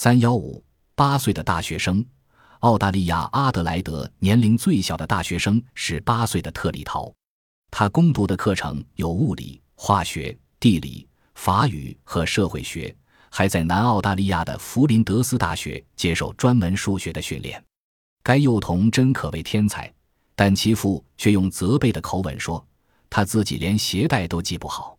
三幺五，八岁的大学生。澳大利亚阿德莱德年龄最小的大学生是八岁的特里陶，他攻读的课程有物理、化学、地理、法语和社会学，还在南澳大利亚的弗林德斯大学接受专门数学的训练。该幼童真可谓天才，但其父却用责备的口吻说：“他自己连鞋带都系不好。”